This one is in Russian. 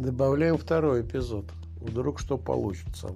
Добавляем второй эпизод. Вдруг что получится.